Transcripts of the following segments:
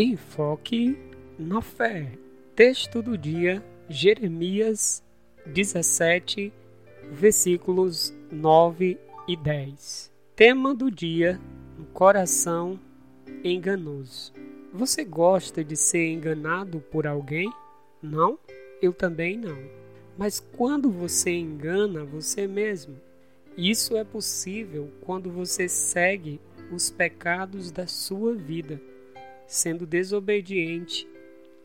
Enfoque na fé. Texto do dia, Jeremias 17, versículos 9 e 10. Tema do dia: um coração enganoso. Você gosta de ser enganado por alguém? Não? Eu também não. Mas quando você engana você mesmo, isso é possível quando você segue os pecados da sua vida sendo desobediente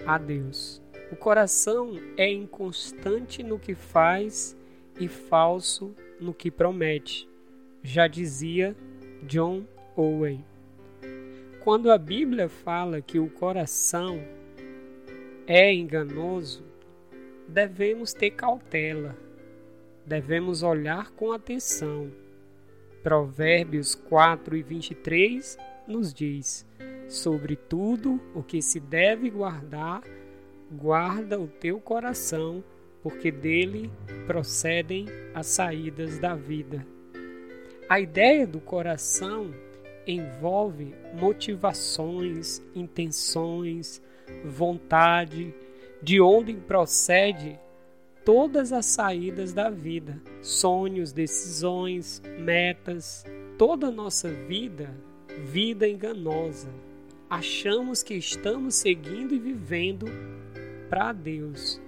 a Deus. O coração é inconstante no que faz e falso no que promete, já dizia John Owen. Quando a Bíblia fala que o coração é enganoso, devemos ter cautela, devemos olhar com atenção. Provérbios 4 e 23 nos diz: Sobre tudo o que se deve guardar, guarda o teu coração, porque dele procedem as saídas da vida. A ideia do coração envolve motivações, intenções, vontade, de onde procede todas as saídas da vida, sonhos, decisões, metas, toda a nossa vida, vida enganosa, achamos que estamos seguindo e vivendo para Deus,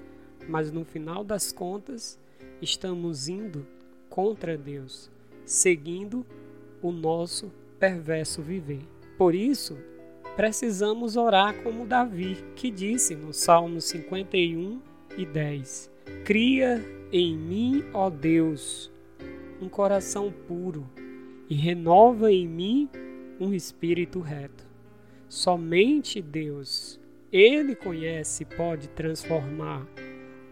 mas no final das contas estamos indo contra Deus, seguindo o nosso perverso viver. Por isso, precisamos orar como Davi, que disse no Salmo 51 e 10: Cria em mim, ó Deus, um coração puro e renova em mim um espírito reto. Somente Deus, Ele conhece e pode transformar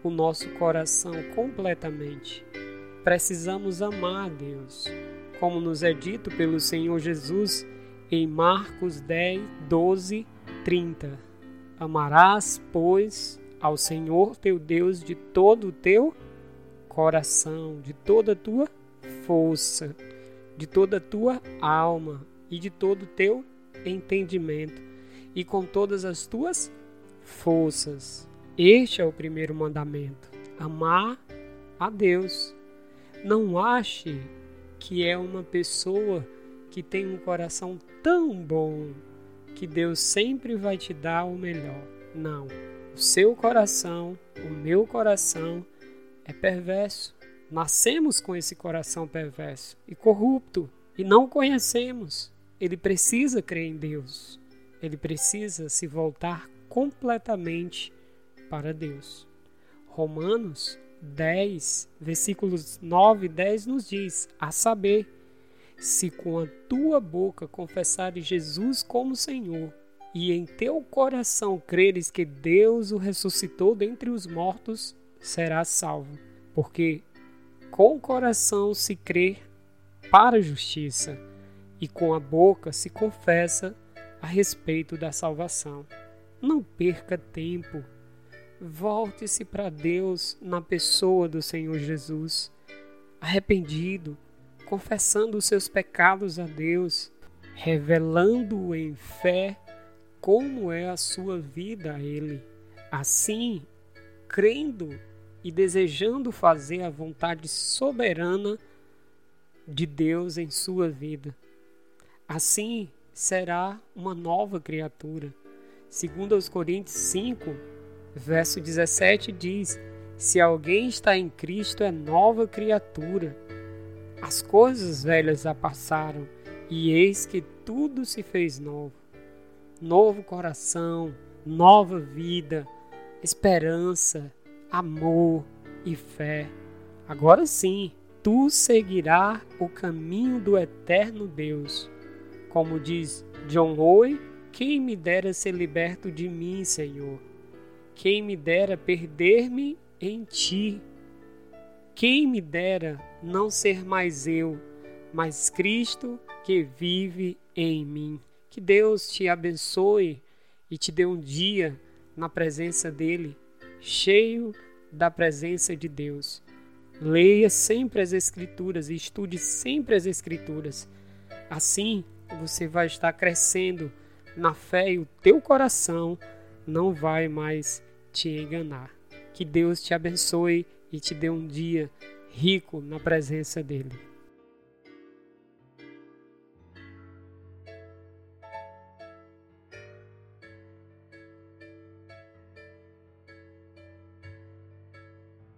o nosso coração completamente. Precisamos amar a Deus, como nos é dito pelo Senhor Jesus em Marcos 10, 12, 30. Amarás, pois, ao Senhor teu Deus de todo o teu coração, de toda a tua força, de toda a tua alma e de todo o teu entendimento e com todas as tuas forças. Este é o primeiro mandamento: amar a Deus. Não ache que é uma pessoa que tem um coração tão bom que Deus sempre vai te dar o melhor. Não. O seu coração, o meu coração é perverso. Nascemos com esse coração perverso e corrupto e não conhecemos. Ele precisa crer em Deus. Ele precisa se voltar completamente para Deus. Romanos 10, versículos 9 e 10 nos diz: A saber, se com a tua boca confessares Jesus como Senhor, e em teu coração creres que Deus o ressuscitou dentre os mortos, serás salvo. Porque com o coração se crê para a justiça e com a boca se confessa a respeito da salvação. Não perca tempo. Volte-se para Deus na pessoa do Senhor Jesus, arrependido, confessando os seus pecados a Deus, revelando em fé como é a sua vida a Ele. Assim, crendo e desejando fazer a vontade soberana de Deus em sua vida. Assim será uma nova criatura. Segundo aos Coríntios 5, verso 17 diz: Se alguém está em Cristo é nova criatura. As coisas velhas já passaram e eis que tudo se fez novo. Novo coração, nova vida, esperança, amor e fé. Agora sim, tu seguirás o caminho do eterno Deus como diz John Owen, quem me dera ser liberto de mim, Senhor? Quem me dera perder-me em ti? Quem me dera não ser mais eu, mas Cristo que vive em mim? Que Deus te abençoe e te dê um dia na presença dEle, cheio da presença de Deus. Leia sempre as Escrituras e estude sempre as Escrituras. Assim, você vai estar crescendo na fé e o teu coração não vai mais te enganar. Que Deus te abençoe e te dê um dia rico na presença dEle.